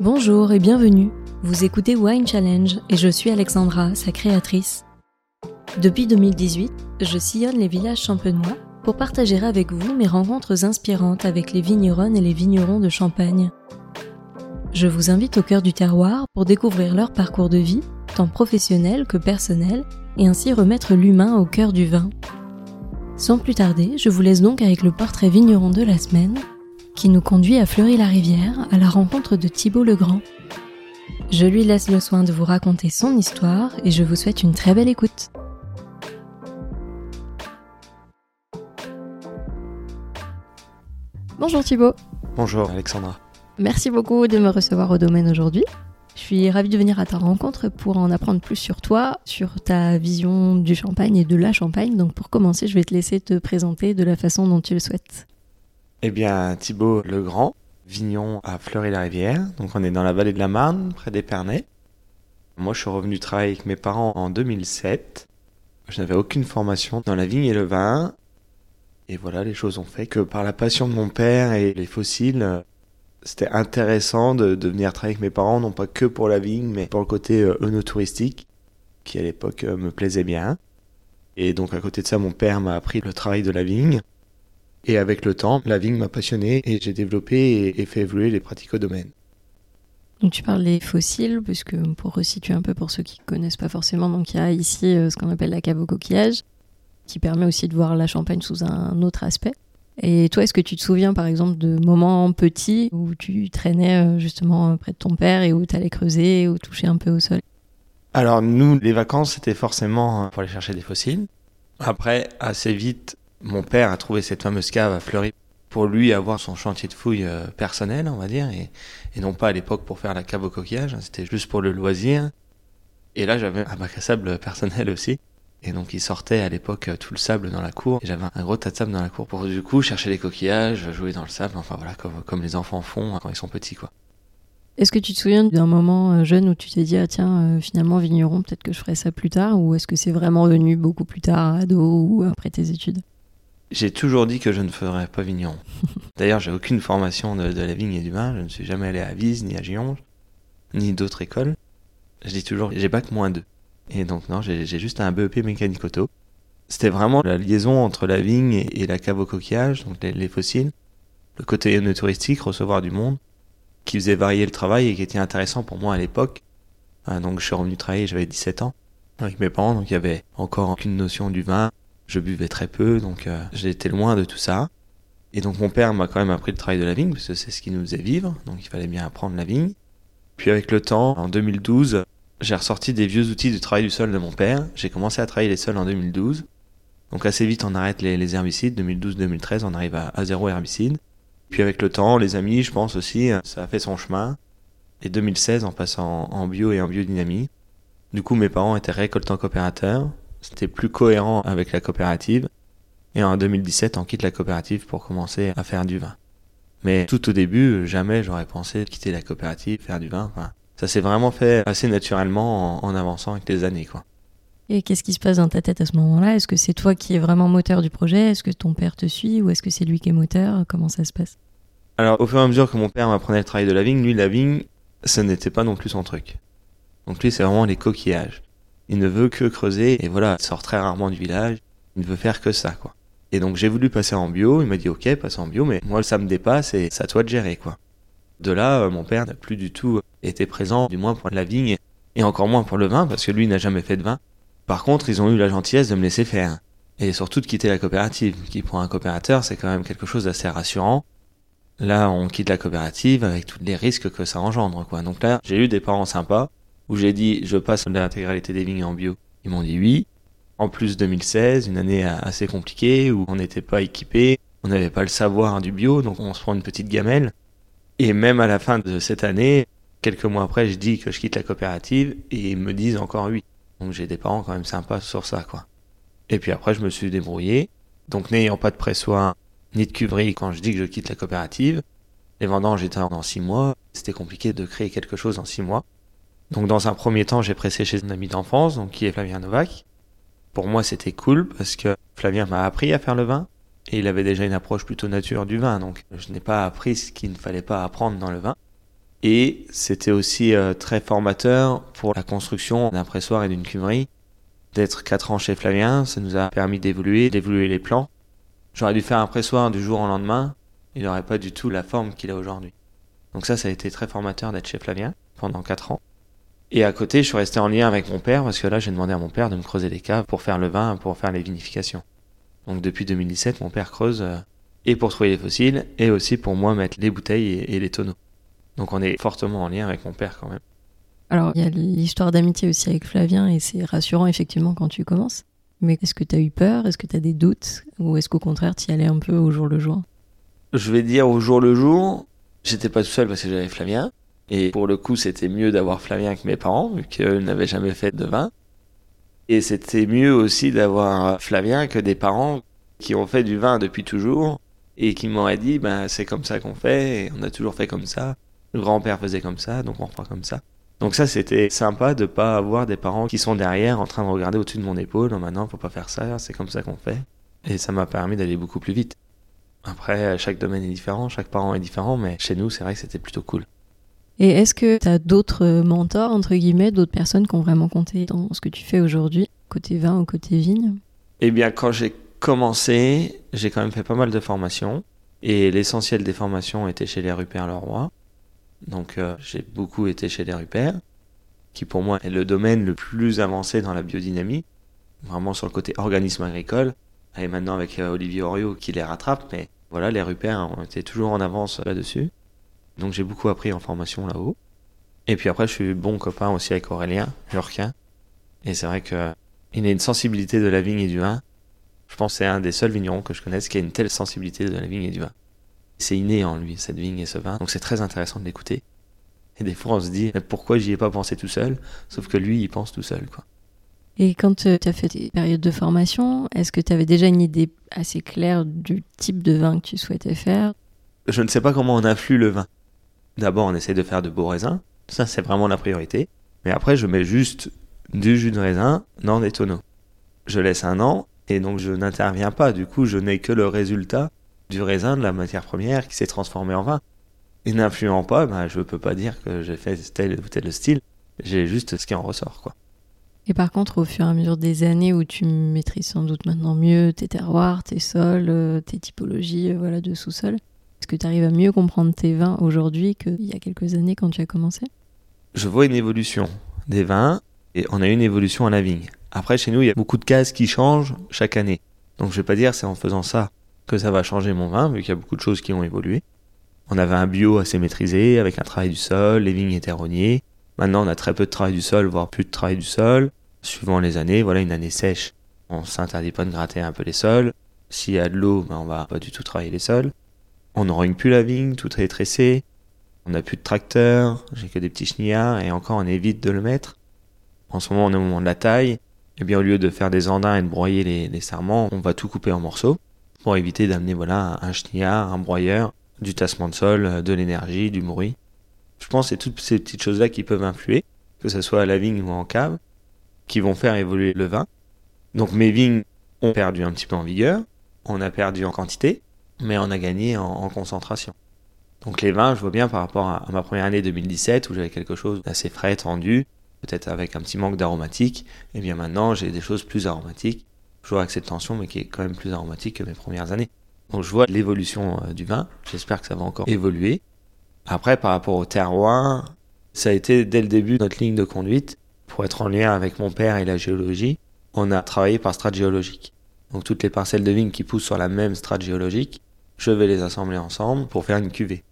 Bonjour et bienvenue. Vous écoutez Wine Challenge et je suis Alexandra, sa créatrice. Depuis 2018, je sillonne les villages champenois pour partager avec vous mes rencontres inspirantes avec les vigneronnes et les vignerons de Champagne. Je vous invite au cœur du terroir pour découvrir leur parcours de vie, tant professionnel que personnel, et ainsi remettre l'humain au cœur du vin. Sans plus tarder, je vous laisse donc avec le portrait vigneron de la semaine, qui nous conduit à Fleury-la-Rivière à la rencontre de Thibault Legrand. Je lui laisse le soin de vous raconter son histoire et je vous souhaite une très belle écoute. Bonjour Thibault. Bonjour Alexandra. Merci beaucoup de me recevoir au domaine aujourd'hui. Je suis ravie de venir à ta rencontre pour en apprendre plus sur toi, sur ta vision du champagne et de la champagne. Donc pour commencer, je vais te laisser te présenter de la façon dont tu le souhaites. Eh bien, Thibaut Legrand, vignon à Fleury-la-Rivière. Donc on est dans la vallée de la Marne, près d'Épernay. Moi, je suis revenu travailler avec mes parents en 2007. Je n'avais aucune formation dans la vigne et le vin. Et voilà, les choses ont fait que par la passion de mon père et les fossiles, c'était intéressant de, venir travailler avec mes parents, non pas que pour la vigne, mais pour le côté euh, touristique qui à l'époque euh, me plaisait bien. Et donc à côté de ça, mon père m'a appris le travail de la vigne. Et avec le temps, la vigne m'a passionné et j'ai développé et, fait évoluer les pratiques au domaine. Donc tu parles des fossiles, puisque pour resituer un peu pour ceux qui ne connaissent pas forcément, donc il y a ici euh, ce qu'on appelle la cave au coquillage qui permet aussi de voir la Champagne sous un autre aspect. Et toi, est-ce que tu te souviens par exemple de moments petits où tu traînais euh, justement près de ton père et où tu allais creuser ou toucher un peu au sol? Alors nous, les vacances, c'était forcément pour aller chercher des fossiles. Après, assez vite, mon père a trouvé cette fameuse cave à Fleury pour lui avoir son chantier de fouilles euh, personnel, on va dire, et, non pas à l'époque pour faire la cave au coquillage, hein, c'était juste pour le loisir. Et là, j'avais un bac à sable personnel aussi. Et donc il sortait à l'époque tout le sable dans la cour. J'avais un gros tas de sable dans la cour pour du coup chercher les coquillages, jouer dans le sable, enfin voilà, comme, les enfants font quand ils sont petits quoi. Est-ce que tu te souviens d'un moment jeune où tu t'es dit ah tiens euh, finalement vigneron peut-être que je ferai ça plus tard ou est-ce que c'est vraiment venu beaucoup plus tard ado ou après tes études? J'ai toujours dit que je ne ferais pas vigneron. D'ailleurs j'ai aucune formation de, la vigne et du vin, je ne suis jamais allé à Vise ni à Gionge ni d'autres écoles. Je dis toujours j'ai bac moins deux. Et donc non, j'ai juste un BEP mécanique auto. C'était vraiment la liaison entre la vigne et, la cave au coquillage, donc les, les, fossiles, le côté touristique, recevoir du monde, qui faisait varier le travail et qui était intéressant pour moi à l'époque. Euh, donc je suis revenu travailler, j'avais 17 ans, avec mes parents, donc il y avait encore aucune notion du vin. Je buvais très peu, donc euh, j'étais loin de tout ça. Et donc mon père m'a quand même appris le travail de la vigne, parce que c'est ce qui nous faisait vivre, donc il fallait bien apprendre la vigne. Puis avec le temps, en 2012, j'ai ressorti des vieux outils du travail du sol de mon père. J'ai commencé à travailler les sols en 2012. Donc assez vite, on arrête les, herbicides. 2012-2013, on arrive à, zéro herbicide. Puis avec le temps, les amis, je pense aussi, ça a fait son chemin. Et 2016, on passe en, en bio et en biodynamie. Du coup, mes parents étaient récoltants coopérateurs. C'était plus cohérent avec la coopérative. Et en 2017, on quitte la coopérative pour commencer à faire du vin. Mais tout au début, jamais j'aurais pensé quitter la coopérative, faire du vin. Enfin, ça s'est vraiment fait assez naturellement en, en, avançant avec les années, quoi. Et qu'est-ce qui se passe dans ta tête à ce moment-là? Est-ce que c'est toi qui es vraiment moteur du projet? Est-ce que ton père te suit? Ou est-ce que c'est lui qui est moteur? Comment ça se passe? Alors, au fur et à mesure que mon père m'apprenait le travail de la vigne, lui, la vigne, ce n'était pas non plus son truc. Donc lui, c'est vraiment les coquillages. Il ne veut que creuser et voilà, il sort très rarement du village. Il ne veut faire que ça, quoi. Et donc j'ai voulu passer en bio. Il m'a dit ok, passe en bio, mais moi ça me dépasse et c'est à toi de gérer, quoi. De là, euh, mon père n'a plus du tout été présent, du moins pour la vigne, et encore moins pour le vin, parce que lui n'a jamais fait de vin. Par contre, ils ont eu la gentillesse de me laisser faire, et surtout de quitter la coopérative, qui pour un coopérateur, c'est quand même quelque chose d'assez rassurant. Là, on quitte la coopérative avec tous les risques que ça engendre, quoi. Donc là, j'ai eu des parents sympas, où j'ai dit, je passe l'intégralité des vignes en bio. Ils m'ont dit oui. En plus, 2016, une année assez compliquée, où on n'était pas équipé, on n'avait pas le savoir du bio, donc on se prend une petite gamelle. Et même à la fin de cette année, quelques mois après, je dis que je quitte la coopérative et ils me disent encore oui. Donc j'ai des parents quand même sympas sur ça, quoi. Et puis après, je me suis débrouillé. Donc n'ayant pas de pressoir ni de cuverie quand je dis que je quitte la coopérative, les vendanges étaient en six mois. C'était compliqué de créer quelque chose en six mois. Donc dans un premier temps, j'ai pressé chez un ami d'enfance, donc qui est Flavien Novak. Pour moi, c'était cool parce que Flavien m'a appris à faire le vin et il avait déjà une approche plutôt nature du vin, donc je n'ai pas appris ce qu'il ne fallait pas apprendre dans le vin. Et c'était aussi euh, très formateur pour la construction d'un pressoir et d'une cuverie. D'être 4 ans chez Flavien, ça nous a permis d'évoluer, d'évoluer les plans. J'aurais dû faire un pressoir du jour au lendemain, il n'aurait pas du tout la forme qu'il a aujourd'hui. Donc ça, ça a été très formateur d'être chez Flavien pendant 4 ans. Et à côté, je suis resté en lien avec mon père parce que là, j'ai demandé à mon père de me creuser des caves pour faire le vin, pour faire les vinifications. Donc depuis 2017, mon père creuse euh, et pour trouver les fossiles et aussi pour moi mettre les bouteilles et, les tonneaux. Donc on est fortement en lien avec mon père quand même. Alors il y a l'histoire d'amitié aussi avec Flavien et c'est rassurant effectivement quand tu commences. Mais est-ce que tu as eu peur? Est-ce que tu as des doutes? Ou est-ce qu'au contraire tu y allais un peu au jour le jour? Je vais dire au jour le jour, j'étais pas tout seul parce que j'avais Flavien. Et pour le coup, c'était mieux d'avoir Flavien que mes parents, vu qu'ils n'avaient jamais fait de vin. Et c'était mieux aussi d'avoir Flavien que des parents qui ont fait du vin depuis toujours et qui m'auraient dit, ben, c'est comme ça qu'on fait, on a toujours fait comme ça. Le grand-père faisait comme ça, donc on reprend comme ça. Donc ça, c'était sympa de pas avoir des parents qui sont derrière en train de regarder au-dessus de mon épaule. Non, maintenant, faut pas faire ça, c'est comme ça qu'on fait. Et ça m'a permis d'aller beaucoup plus vite. Après, chaque domaine est différent, chaque parent est différent, mais chez nous, c'est vrai que c'était plutôt cool. Et est-ce que tu as d'autres mentors, entre guillemets, d'autres personnes qui ont vraiment compté dans ce que tu fais aujourd'hui, côté vin ou côté vigne? Eh bien, quand j'ai commencé, j'ai quand même fait pas mal de formations. Et l'essentiel des formations était chez les Rupert Leroy. Donc euh, j'ai beaucoup été chez les Rupert, qui pour moi est le domaine le plus avancé dans la biodynamie, vraiment sur le côté organisme agricole. Et maintenant avec euh, Olivier Oriot qui les rattrape, mais voilà, les Rupert ont été toujours en avance là-dessus. Donc j'ai beaucoup appris en formation là-haut. Et puis après, je suis bon copain aussi avec Aurélien, Jurquin. Et c'est vrai qu'il a une sensibilité de la vigne et du vin je pense que c'est un des seuls vignerons que je connaisse qui a une telle sensibilité de la vigne et du vin. C'est inné en lui, cette vigne et ce vin, donc c'est très intéressant de l'écouter. Et des fois, on se dit, pourquoi j'y ai pas pensé tout seul? Sauf que lui, il pense tout seul, quoi. Et quand euh, tu as fait tes périodes de formation, est-ce que tu avais déjà une idée assez claire du type de vin que tu souhaitais faire? Je ne sais pas comment on influe le vin. D'abord, on essaie de faire de beaux raisins. Ça, c'est vraiment la priorité. Mais après, je mets juste du jus de raisin dans des tonneaux. Je laisse un an et donc je n'interviens pas, du coup je n'ai que le résultat du raisin, de la matière première qui s'est transformée en vin. Et n'influant pas, ben, je ne peux pas dire que j'ai fait tel ou tel style, j'ai juste ce qui en ressort. quoi. Et par contre, au fur et à mesure des années où tu maîtrises sans doute maintenant mieux tes terroirs, tes sols, euh, tes typologies euh, voilà, de sous-sol, que tu arrives à mieux comprendre tes vins aujourd'hui qu'il y a quelques années quand tu as commencé Je vois une évolution des vins et on a une évolution à la vigne. Après, chez nous, il y a beaucoup de cases qui changent chaque année. Donc je vais pas dire c'est en faisant ça que ça va changer mon vin, vu qu'il y a beaucoup de choses qui ont évolué. On avait un bio assez maîtrisé, avec un travail du sol, les vignes étaient rognées. Maintenant, on a très peu de travail du sol, voire plus de travail du sol. Suivant les années, voilà, une année sèche, on s'interdit pas de gratter un peu les sols. S'il y a de l'eau, ben, on va pas du tout travailler les sols. On ne rogne plus la vigne, tout est tressé. On n'a plus de tracteur, j'ai que des petits chenillards, et encore on évite de le mettre. En ce moment, on est au moment de la taille eh bien, au lieu de faire des andins et de broyer les, les sarments, on va tout couper en morceaux pour éviter d'amener voilà un chenillard, un broyeur, du tassement de sol, de l'énergie, du bruit. Je pense que c'est toutes ces petites choses-là qui peuvent influer, que ce soit à la vigne ou en cave, qui vont faire évoluer le vin. Donc mes vignes ont perdu un petit peu en vigueur, on a perdu en quantité, mais on a gagné en, en concentration. Donc les vins, je vois bien par rapport à, ma première année 2017 où j'avais quelque chose d'assez frais, tendu, peut-être avec un petit manque d'aromatique, et bien maintenant j'ai des choses plus aromatiques, toujours avec cette tension, mais qui est quand même plus aromatique que mes premières années. Donc je vois l'évolution euh, du vin, j'espère que ça va encore évoluer. Après, par rapport au terroir, ça a été dès le début notre ligne de conduite. Pour être en lien avec mon père et la géologie, on a travaillé par strate géologique. Donc toutes les parcelles de vignes qui poussent sur la même strate géologique, je vais les assembler ensemble pour faire une cuvée.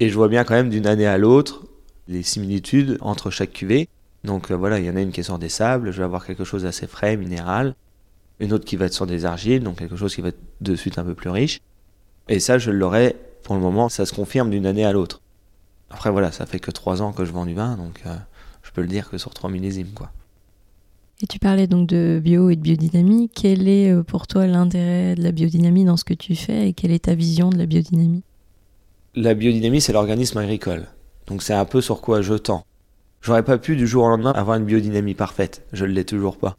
Et je vois bien quand même d'une année à l'autre les similitudes entre chaque cuvée, donc euh, voilà, il y en a une qui est sur des sables, je vais avoir quelque chose d'assez frais, minéral. Une autre qui va être sur des argiles, donc quelque chose qui va être de suite un peu plus riche. Et ça, je l'aurai, pour le moment, ça se confirme d'une année à l'autre. Après voilà, ça fait que trois ans que je vends du vin, donc euh, je peux le dire que sur trois millésimes, quoi. Et tu parlais donc de bio et de biodynamie. Quel est euh, pour toi l'intérêt de la biodynamie dans ce que tu fais et quelle est ta vision de la biodynamie? La biodynamie, c'est l'organisme agricole. Donc c'est un peu sur quoi je tends. J'aurais pas pu du jour au lendemain avoir une biodynamie parfaite, je ne l'ai toujours pas.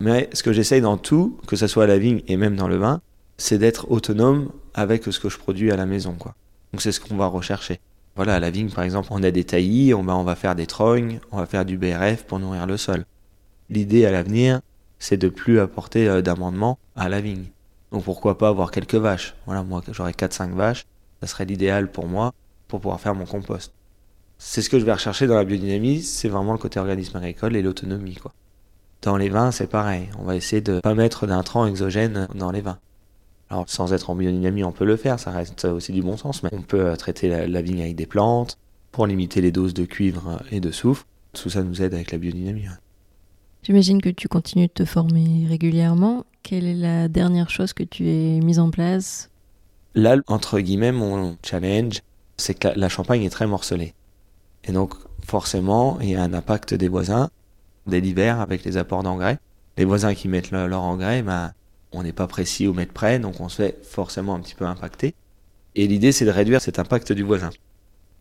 Mais ce que j'essaye dans tout, que ce soit à la vigne et même dans le vin, c'est d'être autonome avec ce que je produis à la maison, quoi. Donc c'est ce qu'on va rechercher. Voilà, à la vigne, par exemple, on a des taillis, on, on va faire des trognes, on va faire du BRF pour nourrir le sol. L'idée à l'avenir, c'est de plus apporter euh, d'amendements à la vigne. Donc pourquoi pas avoir quelques vaches? Voilà, moi j'aurais 4-5 vaches, ça serait l'idéal pour moi pour pouvoir faire mon compost. C'est ce que je vais rechercher dans la biodynamie, c'est vraiment le côté organisme agricole et l'autonomie. quoi. Dans les vins, c'est pareil, on va essayer de pas mettre d'intrants exogènes dans les vins. Alors sans être en biodynamie, on peut le faire, ça reste aussi du bon sens, mais on peut euh, traiter la, vigne avec des plantes pour limiter les doses de cuivre et de soufre. Tout ça nous aide avec la biodynamie. J'imagine que tu continues de te former régulièrement. Quelle est la dernière chose que tu as mise en place? Là, entre guillemets, mon challenge, c'est que la, champagne est très morcelée. Et donc, forcément, il y a un impact des voisins, dès l'hiver, avec les apports d'engrais. Les voisins qui mettent leur engrais, ben, on n'est pas précis au mètre près, donc on se fait forcément un petit peu impacter. Et l'idée, c'est de réduire cet impact du voisin.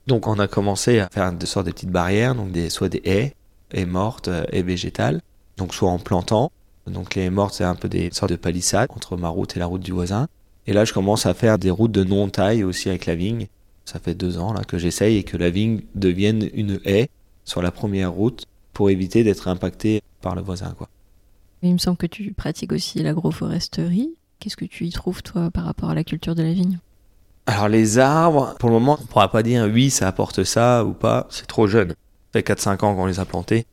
Donc, on a commencé à faire de sorte de petites barrières, donc des, soit des haies, haies mortes et végétales, donc soit en plantant. Donc les mortes, c'est un peu des sortes de palissades entre ma route et la route du voisin. Et là, je commence à faire des routes de non-taille aussi avec la vigne. Ça fait deux ans là que j'essaye et que la vigne devienne une haie sur la première route pour éviter d'être impacté par le voisin. Quoi. Il me semble que tu pratiques aussi l'agroforesterie. Qu'est-ce que tu y trouves, toi, par rapport à la culture de la vigne? Alors, les arbres, pour le moment, on ne pourra pas dire oui, ça apporte ça ou pas. C'est trop jeune. Ça fait 4-5 ans qu'on les a plantés.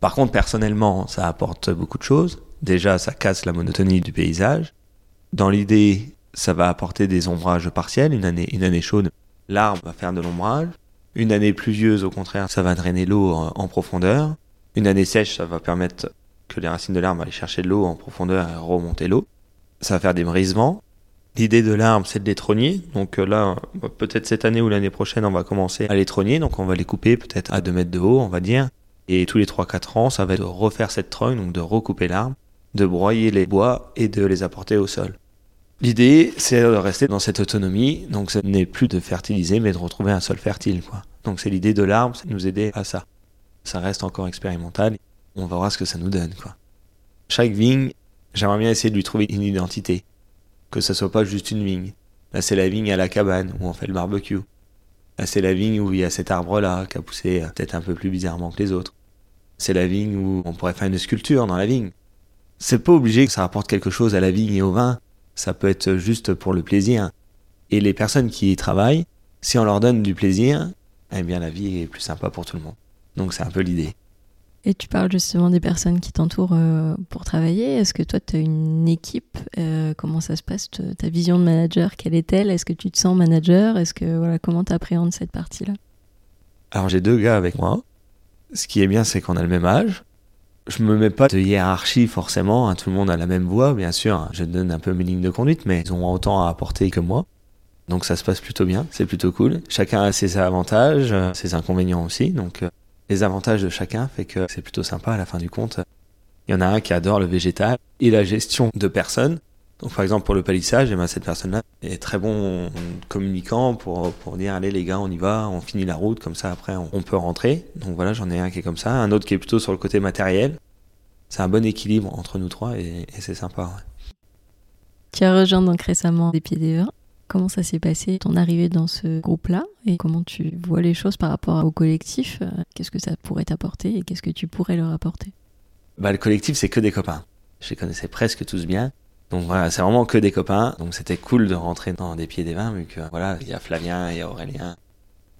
Par contre, personnellement, ça apporte beaucoup de choses. Déjà, ça casse la monotonie du paysage. Dans l'idée, ça va apporter des ombrages partiels. Une année, une année chaude, l'arbre va faire de l'ombrage. Une année pluvieuse, au contraire, ça va drainer l'eau en profondeur. Une année sèche, ça va permettre que les racines de l'arbre aillent chercher de l'eau en profondeur et remonter l'eau. Ça va faire des brisements. L'idée de l'arbre, c'est de les trogner. Donc euh, là, peut-être cette année ou l'année prochaine, on va commencer à les trogner. Donc on va les couper peut-être à 2 mètres de haut, on va dire. Et tous les 3-4 ans, ça va être de refaire cette trogne, donc de recouper l'arbre, de broyer les bois et de les apporter au sol. L'idée, c'est de rester dans cette autonomie, donc ce n'est plus de fertiliser, mais de retrouver un sol fertile. Quoi. Donc c'est l'idée de l'arbre, c'est de nous aider à ça. Ça reste encore expérimental, on voir ce que ça nous donne. Quoi. Chaque vigne, j'aimerais bien essayer de lui trouver une identité, que ce soit pas juste une vigne. Là, c'est la vigne à la cabane, où on fait le barbecue. C'est la vigne où il y a cet arbre-là qui a poussé peut-être un peu plus bizarrement que les autres. C'est la vigne où on pourrait faire une sculpture dans la vigne. C'est pas obligé que ça rapporte quelque chose à la vigne et au vin. Ça peut être juste pour le plaisir. Et les personnes qui y travaillent, si on leur donne du plaisir, eh bien la vie est plus sympa pour tout le monde. Donc c'est un peu l'idée. Et tu parles justement des personnes qui t'entourent euh, pour travailler. Est-ce que toi, tu as une équipe euh, Comment ça se passe Ta vision de manager, quelle est-elle? Est-ce que tu te sens manager? Est-ce que voilà, comment tu appréhendes cette partie-là? Alors j'ai deux gars avec moi. Ce qui est bien, c'est qu'on a le même âge. Je me mets pas de hiérarchie forcément. Hein. Tout le monde a la même voix, bien sûr. Je donne un peu mes lignes de conduite, mais ils ont autant à apporter que moi. Donc ça se passe plutôt bien, c'est plutôt cool. Chacun a ses avantages, euh, ses inconvénients aussi. Donc les avantages de chacun fait que c'est plutôt sympa à la fin du compte. Il y en a un qui adore le végétal et la gestion de personnes. Donc par exemple pour le palissage, eh ben, cette personne-là est très bon communicant pour, pour dire allez les gars on y va, on finit la route, comme ça après on, peut rentrer. Donc voilà j'en ai un qui est comme ça, un autre qui est plutôt sur le côté matériel. C'est un bon équilibre entre nous trois et, c'est sympa. Tu as rejoint donc récemment des pieds. Comment ça s'est passé, ton arrivée dans ce groupe-là Et comment tu vois les choses par rapport au collectif Qu'est-ce que ça pourrait t'apporter et qu'est-ce que tu pourrais leur apporter? Bah, Le collectif, c'est que des copains. Je les connaissais presque tous bien. Donc voilà, c'est vraiment que des copains. Donc c'était cool de rentrer dans des pieds des vins, vu que voilà, il y a Flavien, il y a Aurélien.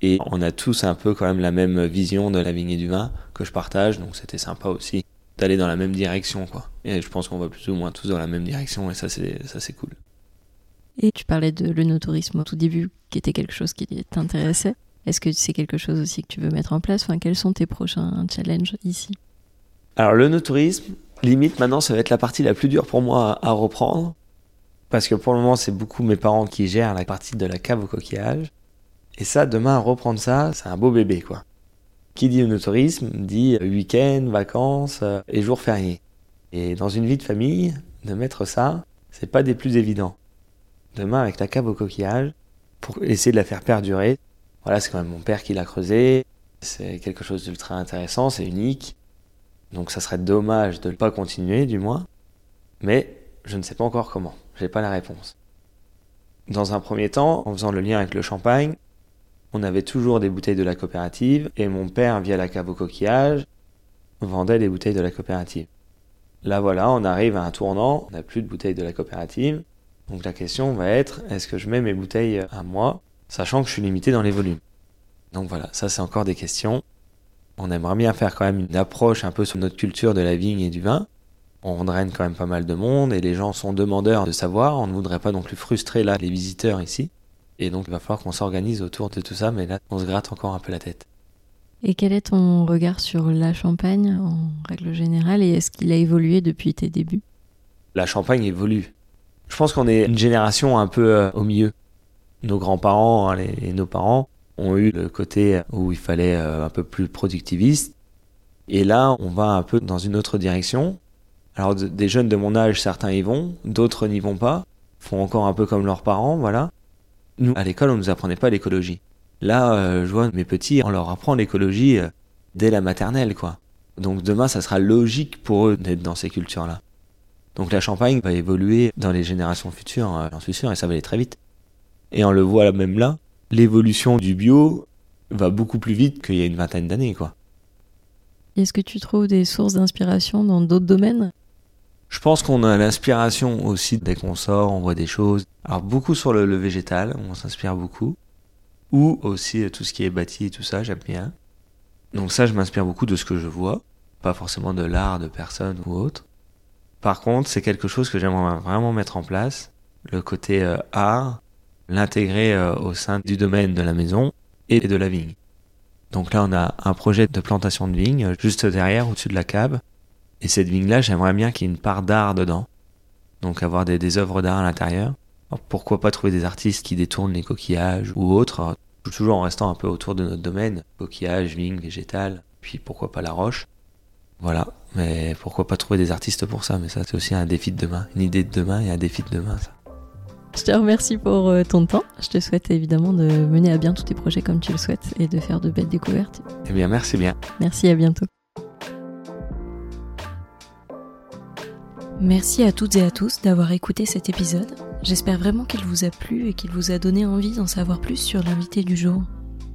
Et on a tous un peu quand même la même vision de la vigne et du vin que je partage. Donc c'était sympa aussi d'aller dans la même direction, quoi. Et je pense qu'on va plus ou moins tous dans la même direction et ça c'est, ça c'est cool. Et tu parlais de l'œnotourisme au tout début, qui était quelque chose qui t'intéressait. Est-ce que c'est quelque chose aussi que tu veux mettre en place? Enfin, Quels sont tes prochains challenges ici? Alors, l'œnotourisme, limite, maintenant, ça va être la partie la plus dure pour moi à, reprendre. Parce que pour le moment, c'est beaucoup mes parents qui gèrent la partie de la cave au coquillage. Et ça, demain, reprendre ça, c'est un beau bébé, quoi. Qui dit œnotourisme dit week-end, vacances euh, et jours fériés. Et dans une vie de famille, de mettre ça, c'est pas des plus évidents demain avec la cave au coquillage pour essayer de la faire perdurer. Voilà, c'est quand même mon père qui l'a creusé. C'est quelque chose d'ultra intéressant, c'est unique. Donc ça serait dommage de ne pas continuer, du moins. Mais je ne sais pas encore comment. J'ai pas la réponse. Dans un premier temps, en faisant le lien avec le champagne, on avait toujours des bouteilles de la coopérative et mon père, via la cave au coquillage, vendait les bouteilles de la coopérative. Là voilà, on arrive à un tournant, on n'a plus de bouteilles de la coopérative. Donc la question va être, est-ce que je mets mes bouteilles à moi, sachant que je suis limité dans les volumes? Donc voilà, ça c'est encore des questions. On aimerait bien faire quand même une approche un peu sur notre culture de la vigne et du vin. On draine quand même pas mal de monde et les gens sont demandeurs de savoir. On ne voudrait pas non plus frustrer là les visiteurs ici. Et donc il va falloir qu'on s'organise autour de tout ça, mais là on se gratte encore un peu la tête. Et quel est ton regard sur la Champagne en règle générale et est-ce qu'il a évolué depuis tes débuts? La Champagne évolue. Je pense qu'on est une génération un peu euh, au milieu. Nos grands-parents hein, et nos parents ont eu le côté où il fallait euh, un peu plus productiviste. Et là, on va un peu dans une autre direction. Alors, des jeunes de mon âge, certains y vont, d'autres n'y vont pas, font encore un peu comme leurs parents, voilà. Nous, à l'école, on nous apprenait pas l'écologie. Là, euh, je vois mes petits, on leur apprend l'écologie dès la maternelle, quoi. Donc demain, ça sera logique pour eux d'être dans ces cultures-là. Donc la Champagne va évoluer dans les générations futures, j'en suis sûr, et ça va aller très vite. Et on le voit même là, l'évolution du bio va beaucoup plus vite qu'il y a une vingtaine d'années, quoi. Est-ce que tu trouves des sources d'inspiration dans d'autres domaines? Je pense qu'on a l'inspiration aussi dès qu'on sort, on voit des choses. Alors beaucoup sur le, végétal, on s'inspire beaucoup. Ou aussi tout ce qui est bâti et tout ça, j'aime bien. Donc ça, je m'inspire beaucoup de ce que je vois, pas forcément de l'art de personne ou autre. Par contre, c'est quelque chose que j'aimerais vraiment mettre en place, le côté euh, art, l'intégrer euh, au sein du domaine de la maison et de la vigne. Donc là, on a un projet de plantation de vigne euh, juste derrière, au-dessus de la cave. Et cette vigne-là, j'aimerais bien qu'il y ait une part d'art dedans. Donc avoir des, œuvres d'art à l'intérieur. Pourquoi pas trouver des artistes qui détournent les coquillages ou autres, toujours en restant un peu autour de notre domaine. Coquillages, vigne, végétal, puis pourquoi pas la roche. Voilà, mais pourquoi pas trouver des artistes pour ça? Mais ça, c'est aussi un défi de demain. Une idée de demain et un défi de demain, ça. Je te remercie pour euh, ton temps. Je te souhaite évidemment de mener à bien tous tes projets comme tu le souhaites et de faire de belles découvertes. Eh bien, merci bien. Merci, à bientôt. Merci à toutes et à tous d'avoir écouté cet épisode. J'espère vraiment qu'il vous a plu et qu'il vous a donné envie d'en savoir plus sur l'invité du jour.